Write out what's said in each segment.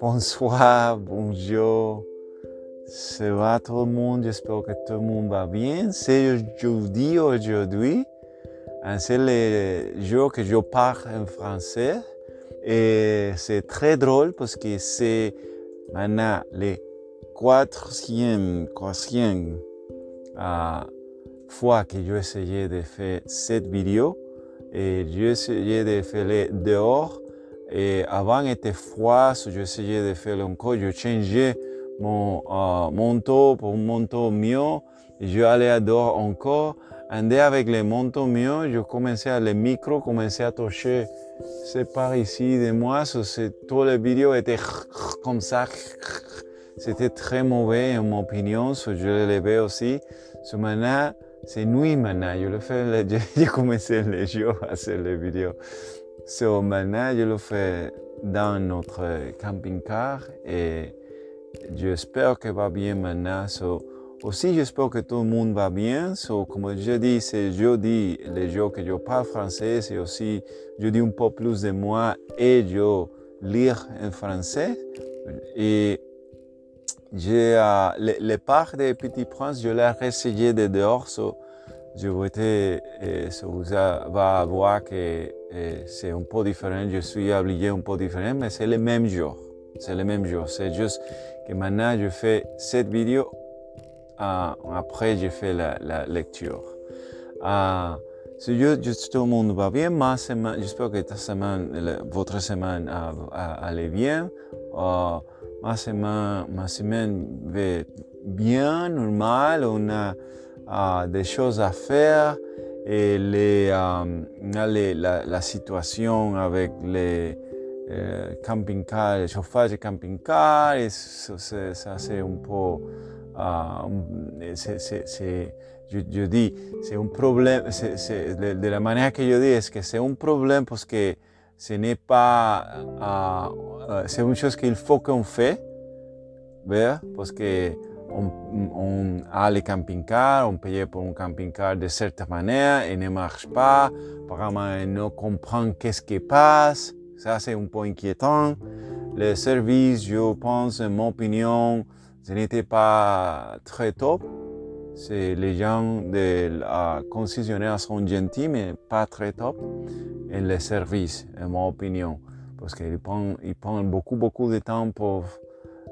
Bonsoir, bonjour. Ça va tout le monde? J'espère que tout le monde va bien. C'est jeudi aujourd'hui. C'est le jour que je parle en français. Et c'est très drôle parce que c'est maintenant le quatrième, quatrième euh, fois que j'ai essayé de faire cette vidéo. Et j'ai essayé de faire dehors. Et avant, il était froid, j'ai essayé de faire encore. J'ai changé mon euh, manteau pour un manteau mieux. Et je allé dehors encore. Andé avec le manteau mieux, je commençais à le micro, commençais à toucher. C'est par ici de moi, c'est, tout les vidéos étaient comme ça. C'était très mauvais en mon opinion, je l'ai levé aussi. Ce maintenant, c'est nuit maintenant, je le fais, j'ai commencé les jours à faire les vidéos. So, maintenant, je le fais dans notre camping-car et j'espère que va bien maintenant. So, aussi, j'espère que tout le monde va bien. So, comme je dis, c'est jeudi, les jours que je parle français, c'est aussi, je dis un peu plus de moi et je lire en français. J'ai, euh, les, les parts des Petits Princes, je l'ai essayé de dehors. So, je voudrais, et ça vous va voir que c'est un peu différent. Je suis habillé un peu différent, mais c'est le même jour. C'est le même jour. C'est juste que maintenant, je fais cette vidéo. Euh, après, je fais la, la lecture. Euh, si je, tout le monde va bien, ma semaine, j'espère que ta semaine, votre semaine allait bien. Euh, ma semaine, ma semaine va bien, normal. On a uh, des choses à faire et les, um, les, la, la, situation avec les euh, camping-cars, le chauffage de camping-car, ça c'est un peu, uh, c'est, je, je, dis, c'est un problème, de, de, la manière que je dis, est que c'est un problème parce que ce n'est pas, uh, c'est une chose qu'il faut qu'on fait, parce que on, a les camping-cars, on paye pour un camping-car de certaine manière et ne marche pas. Apparemment, on ne comprend qu'est-ce qui passe. Ça, c'est un peu inquiétant. Le service, je pense, en mon opinion, ce n'était pas très top. Les gens de la concessionnaire sont gentils, mais pas très top. Et le service, en mon opinion. Parce qu'ils prennent, ils prennent beaucoup, beaucoup de temps pour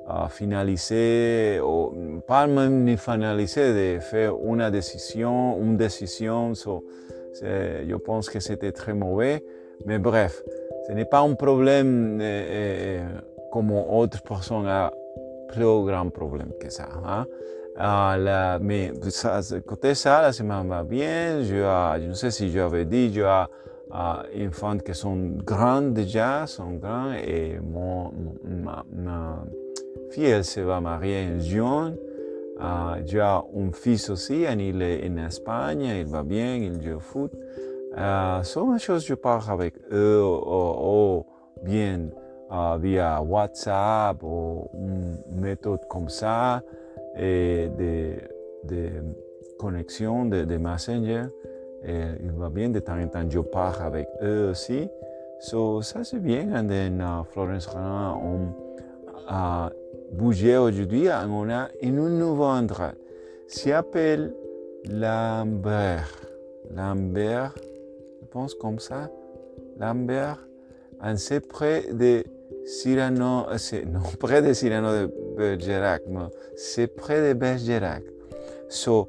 à finaliser, ou pas même ni finaliser, de faire une décision, une décision. Je pense que c'était très mauvais. Mais bref, ce n'est pas un problème euh, euh, comme autres personnes ont plus grand problème que ça. Ah, mais ça, côté ça, la semaine va bien. Je, je ne sais si j'avais dit, je ai uh, enfants qui sont grands déjà, sont grands, et mon, ma, fille, elle se va marier en juin. Uh, j'ai un fils aussi, il est en Espagne, il va bien, il joue au foot. Uh, sont des choses je parle avec eux, ou, bien uh, via WhatsApp, ou une méthode comme ça, et de, de connexion, de, de Messenger. Et il va bien, de temps en temps, je parle avec eux aussi. So, ça c'est bien. Et then, uh, Florence Rana, on a bougé aujourd'hui, on a une nouvelle endroit. S'appelle Lambert. Lambert, je pense comme ça. Lambert, c'est près de Cyrano, non, près de Cyrano de Bergerac, mais c'est près de Bergerac. So,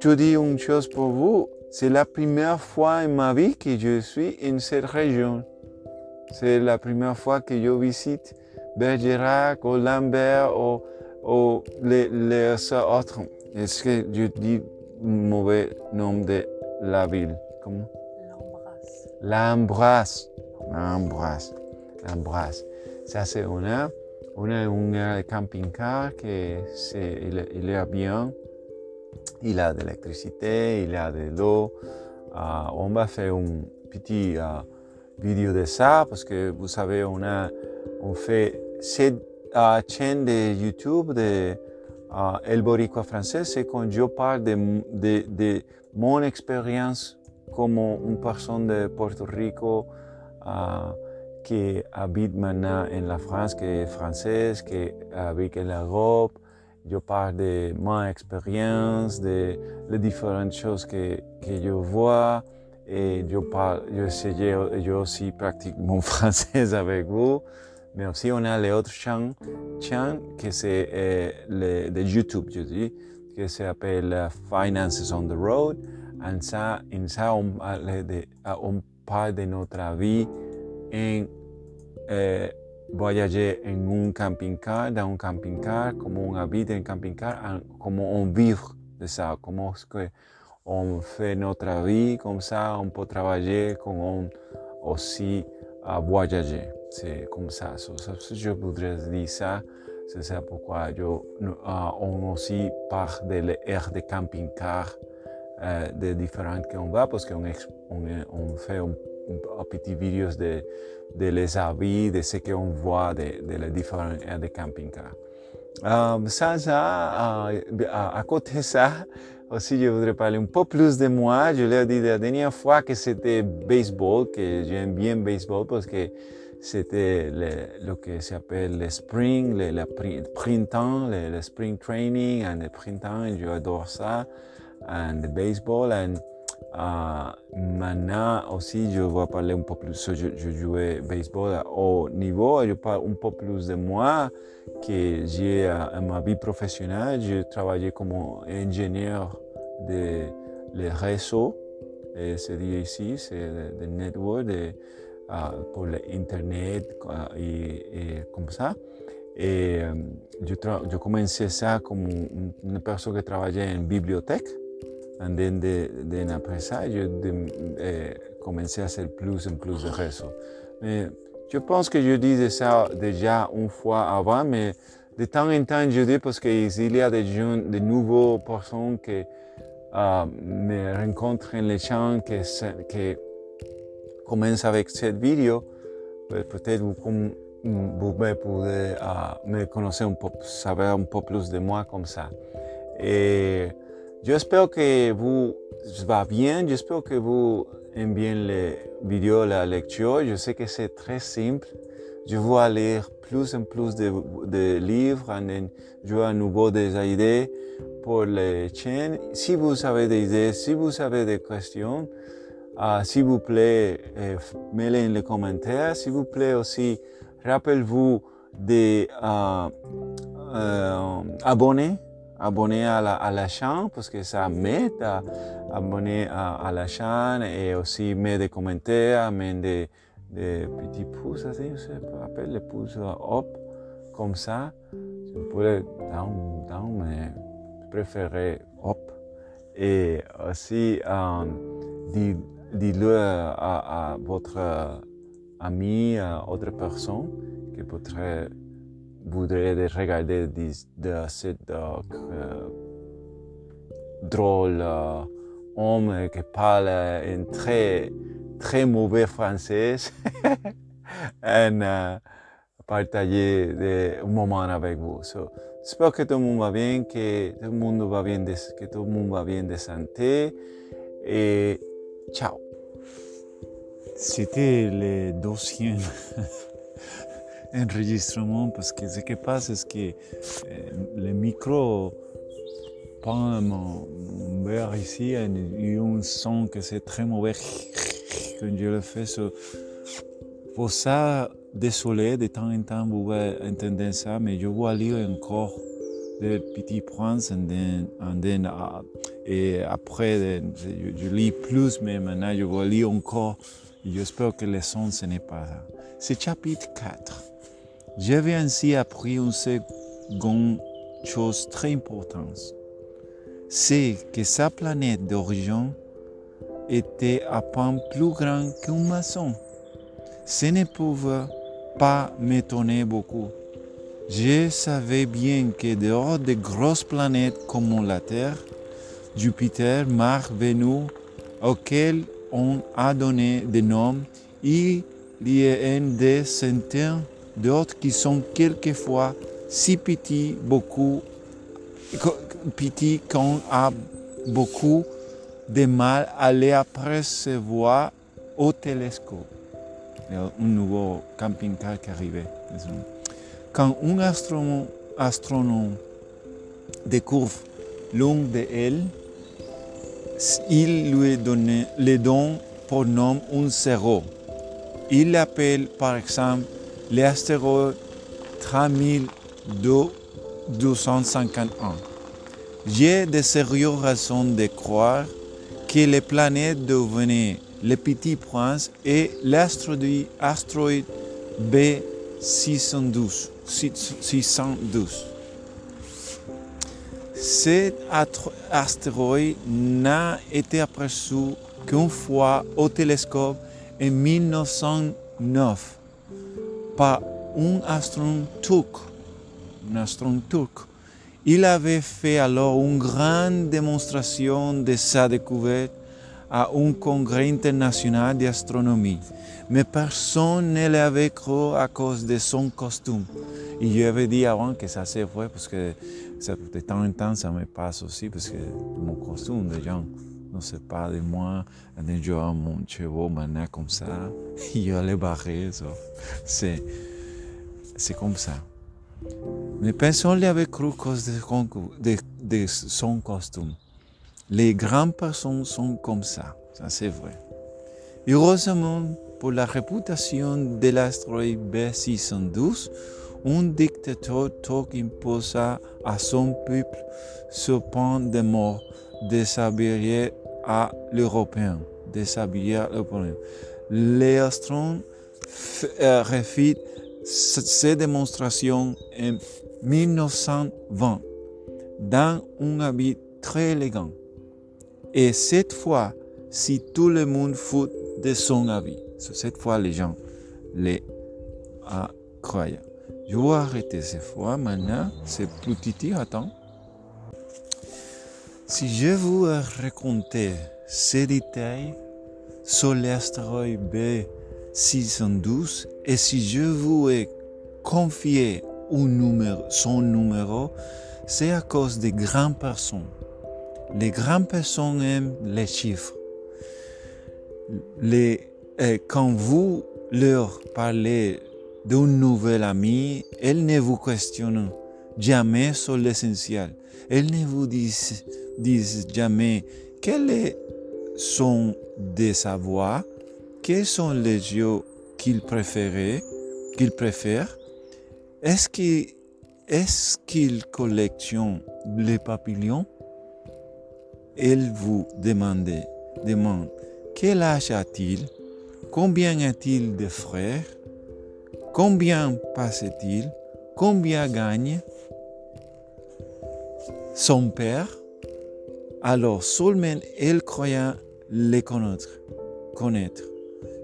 je dis une chose pour vous, c'est la première fois en ma vie que je suis en cette région. C'est la première fois que je visite Bergerac ou Lambert ou, ou les, les autres. Est-ce que je dis mauvais nom de la ville? Comment? L'Ambras. L'Ambras. L'Ambras. Ça, c'est on a, on a un camping-car qui est, il, il est bien. Il a de l'électricité, il a de l'eau. Uh, on va faire une petite uh, vidéo de ça parce que vous savez, on a on fait cette uh, chaîne de YouTube de El Boricua français, c'est quand je parle de, de, de mon expérience como une personne de Puerto Rico qui habite maintenant en la France, qui est française, qui habite en l'Europe. Je parle de ma expérience, de les différentes choses que, que je vois. Et je parle, je, je aussi pratique mon français avec vous. Mais aussi, on a les autres chaînes, que c'est euh, de YouTube, je dis, qui s'appelle Finances on the Road. En ça, en ça on, on parle de notre vie en eh, voyager en un camping-car, dans un camping-car, comment on habite en camping-car, comment on vit de ça, comment est-ce qu'on fait notre vie comme ça, on peut travailler, comment on aussi uh, voyager. C'est comme ça. So, so, je voudrais dire ça. C'est ça pourquoi je, uh, on aussi parle de l'air de camping-car, uh, de différentes qu'on va, parce qu'on on, on fait un petit vidéos de, les avis, de ce qu'on voit de, de les différents de camping-car. Um, ça, ça, uh, à côté de ça, aussi je voudrais parler un peu plus de moi. Je l'ai dit la dernière fois que c'était baseball, que j'aime bien baseball parce que c'était le, que s'appelle le spring, le, le printemps, le, le, spring training, et le printemps, et j'adore ça, et le baseball. And, Uh, maintenant aussi, je vais parler un peu plus. Je, je jouais baseball au niveau, je parle un peu plus de moi, que j'ai uh, ma vie professionnelle. Je travaillais comme ingénieur de les réseaux, c'est dit ici, c'est le, network de, uh, pour l'Internet et, et, comme ça. Et um, je, je commençais ça comme une personne qui travaillait en bibliothèque. De, de, après ça, je eh, commencé à faire plus en plus de réseaux. Mais je pense que je disais ça déjà une fois avant, mais de temps en temps, je dis parce qu'il y a des jeunes, de nouvelles personnes qui me rencontrent en les champs, qui, commencent avec cette vidéo. Peut-être vous, vous pouvez me connaître un peu, savoir un peu plus de moi comme ça. Et J'espère que vous va bien, j'espère que vous aimez bien les vidéos, la lecture. Je sais que c'est très simple. Je vais lire plus en plus de, livres, je vais à nouveau des idées pour les chaînes. Si vous avez des idées, si vous avez des questions, uh, s'il vous plaît, euh, mettez les commentaires. S'il vous plaît aussi, rappelez-vous de uh, uh, abonner abonner à la, à la chaîne parce que ça m'aide à abonner à, la chaîne et aussi mettre des commentaires, mettre des, petits pouces, je sais pas, appelle les pouces up, comme ça. Je pourrais down, down, mais je préférerais up. Et aussi, um, dites-le à, à, votre ami, à autre personne qui pourrait voudrais regarder de, de cette uh, drôle uh, homme qui parle en très, très mauvais français et uh, partager des moments avec vous. So, J'espère que tout le monde va bien, que tout le monde va bien de, que tout le monde va bien de santé et ciao. C'était le dossier enregistrement parce que ce qui passe, c'est que euh, le micro prend mon, verre ici et un son que c'est très mauvais quand je le fais. pour ça, désolé, de temps en temps, vous pouvez entendre ça, mais je vais lire encore des petits points et après, je, lis plus, mais maintenant, je vais lire encore. J'espère que le son, ce n'est pas ça. C'est chapitre 4. J'avais ainsi appris une seconde chose très importante. C'est que sa planète d'origine était à peine plus grande qu'un maçon. Ce ne pouvait pas m'étonner beaucoup. Je savais bien que dehors de grosses planètes comme la Terre, Jupiter, Mars, Vénus, auxquelles on a donné des noms, il y a des centaines d'autres qui sont quelquefois si petits, beaucoup, petits qu'on a beaucoup de mal à les apercevoir au télescope. Un nouveau camping-car qui arrivait. Quand un astronome, astronome découvre l'une d'elles, il lui donne, le donne pour nom un zéro. Il l'appelle par exemple l'astéroïde 3251. J'ai de sérieuses raisons de croire que les planètes devenaient le Petit Prince et l'astéroïde B612. 612. Cet astéroïde n'a été aperçu qu'une fois au télescope en 1909 par un astronome turc. Un astronome turc. Il avait fait alors une grande démonstration de sa découverte à un congrès international d'astronomie. Mais personne ne l'avait cru à cause de son costume. Et je avais dit avant que ça c'est vrai parce que de temps en temps me passe aussi parce que mon costume, les gens ne savent pas de moi, un jour mon cheveu maintenant comme ça, je les barrer. C'est, c'est comme ça. Mais personne l'avait cru cause de, son costume. Les grandes personnes sont comme ça, ça c'est vrai. Heureusement, pour la réputation de l'astéroïde B612, un dictateur turc imposa à son peuple ce point de mort de s'habiller à l'Européen. De s'habiller à l'Européen. Les astronomes euh, refit ces démonstrations en 1920 dans un habit très élégant. Et cette fois, si tout le monde fout de son avis, cette fois les gens les croyaient. Je vais arrêter cette fois. Maintenant, c'est plus petit. Attends. Si je vous racontais ces détails sur l'astéroïde B612 et si je vous ai confié un numéro, son numéro, c'est à cause des grandes personnes. Les grandes personnes aiment les chiffres. Quand vous leur parlez d'un nouvel ami, elles ne vous questionnent jamais sur l'essentiel. Elles ne vous disent, jamais quel sont des savoirs, quels sont les jeux qu'ils préfèrent, qu'ils préfèrent. Est-ce qu'ils est collectionnent les papillons? Elles vous demandent, demandent quel âge a-t-il? Combien a-t-il de frères? Combien passe-t-il? Combien gagne? Son père Alors seulement elle croyait les connaître. connaître.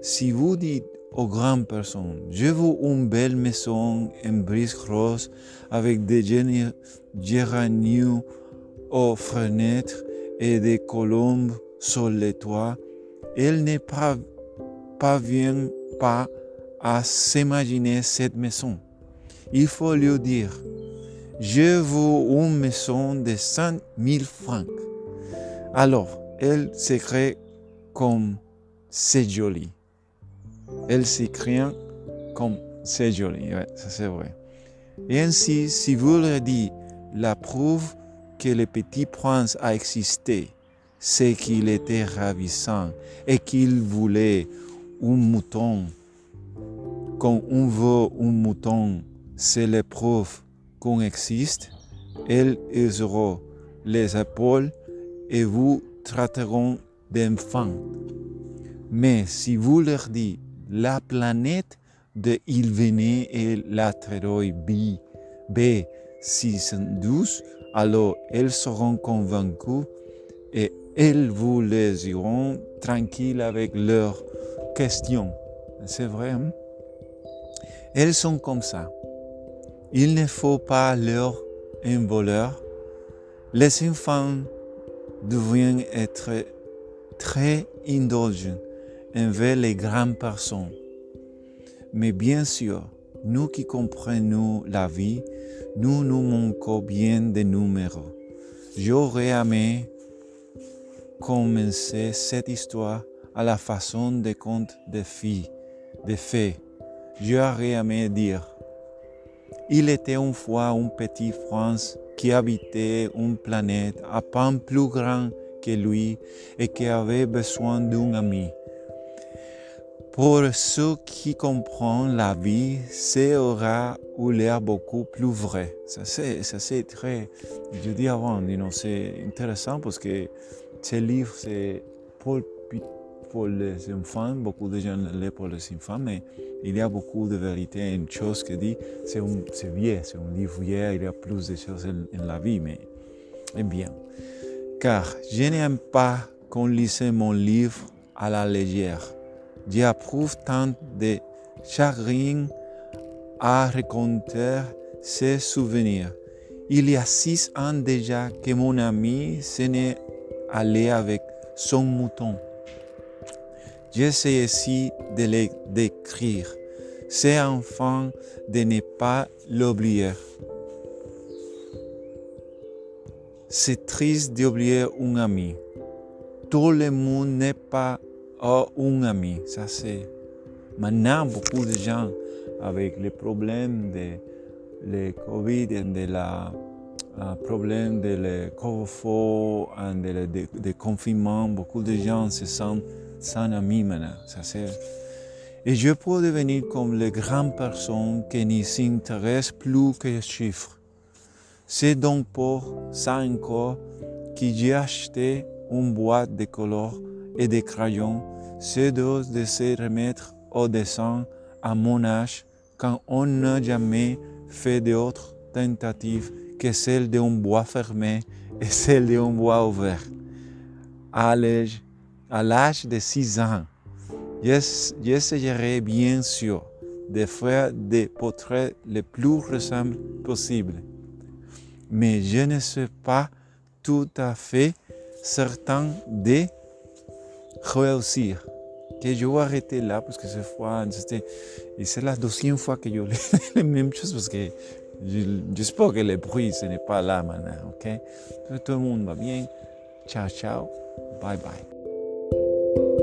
Si vous dites aux grandes personnes, je veux une belle maison en brise rose avec des géraniums aux fenêtres et des colombes sur les toits, elles ne parviennent pas à s'imaginer cette maison. Il faut lui dire, je veux une maison de 100 000 francs. Alors, elle s'écrit comme c'est joli. Elle s'écrit comme c'est joli. ça c'est vrai. Et ainsi, si vous leur dites la preuve que le petit prince a existé, c'est qu'il était ravissant et qu'il voulait un mouton quand on veut un mouton, c'est l'épreuve qu'on existe. Elles auront les épaules et vous traiteront d'enfants. Mais si vous leur dites la planète de il venait et l'astéroïde B, B612, alors elles seront convaincues et elles vous les iront tranquilles avec leurs questions. C'est vrai, hein? Elles sont comme ça. Il ne faut pas leur un voleur. Les enfants deviennent être très indulgents envers les grandes personnes. Mais bien sûr, nous qui comprenons la vie, nous nous manquons bien de numéros. J'aurais aimé commencer cette histoire à la façon des contes de filles, de fées. J'aurais aimé dire. Il était une fois un petit France qui habitait une planète à peine plus grand que lui et qui avait besoin d'un ami. Pour ceux qui comprennent la vie, ça aura eu l'air beaucoup plus vrai. Ça c'est très, je dis avant, c'est intéressant parce que ce livre c'est pour, pour les enfants, beaucoup de gens le pour les enfants, mais il y a beaucoup de vérité. Une chose que dit, c'est vieux, c'est un livre vieux, il y a plus de choses en, la vie, mais c'est bien. Car je n'aime pas qu'on lise mon livre à la légère J'approuve tant de chagrin à raconter ses souvenirs. Il y a six ans déjà que mon ami s'en est allé avec son mouton. J'essaie ici de les décrire. C'est enfin de ne pas l'oublier. C'est triste d'oublier un ami. Tout le monde n'est pas oh, un ami. Ça, c'est. Maintenant, beaucoup de gens avec les problèmes de le Covid et de la uh, problème de le couvre-feu et de, de, confinement, beaucoup de gens se sentent c'est. Et je peux devenir comme les grandes personnes qui ne s'intéressent plus que les chiffres. C'est donc pour ça encore que j'ai acheté une boîte de couleurs et de crayons c'est de se remettre au dessin à mon âge quand on n'a jamais fait d'autres tentatives que celle d'un bois fermé et celle d'un bois ouvert. À l'âge de 6 ans, j'essayerai bien sûr de faire des portraits les plus ressemblants possibles. Mais je ne suis pas tout à fait certain de réussir que je vais arrêter là parce que cette fois, et c'est la deuxième fois que je lis les mêmes choses parce que j'espère que le bruit, ce n'est pas là maintenant, ok? Tout le monde va bien. Ciao, ciao. Bye, bye.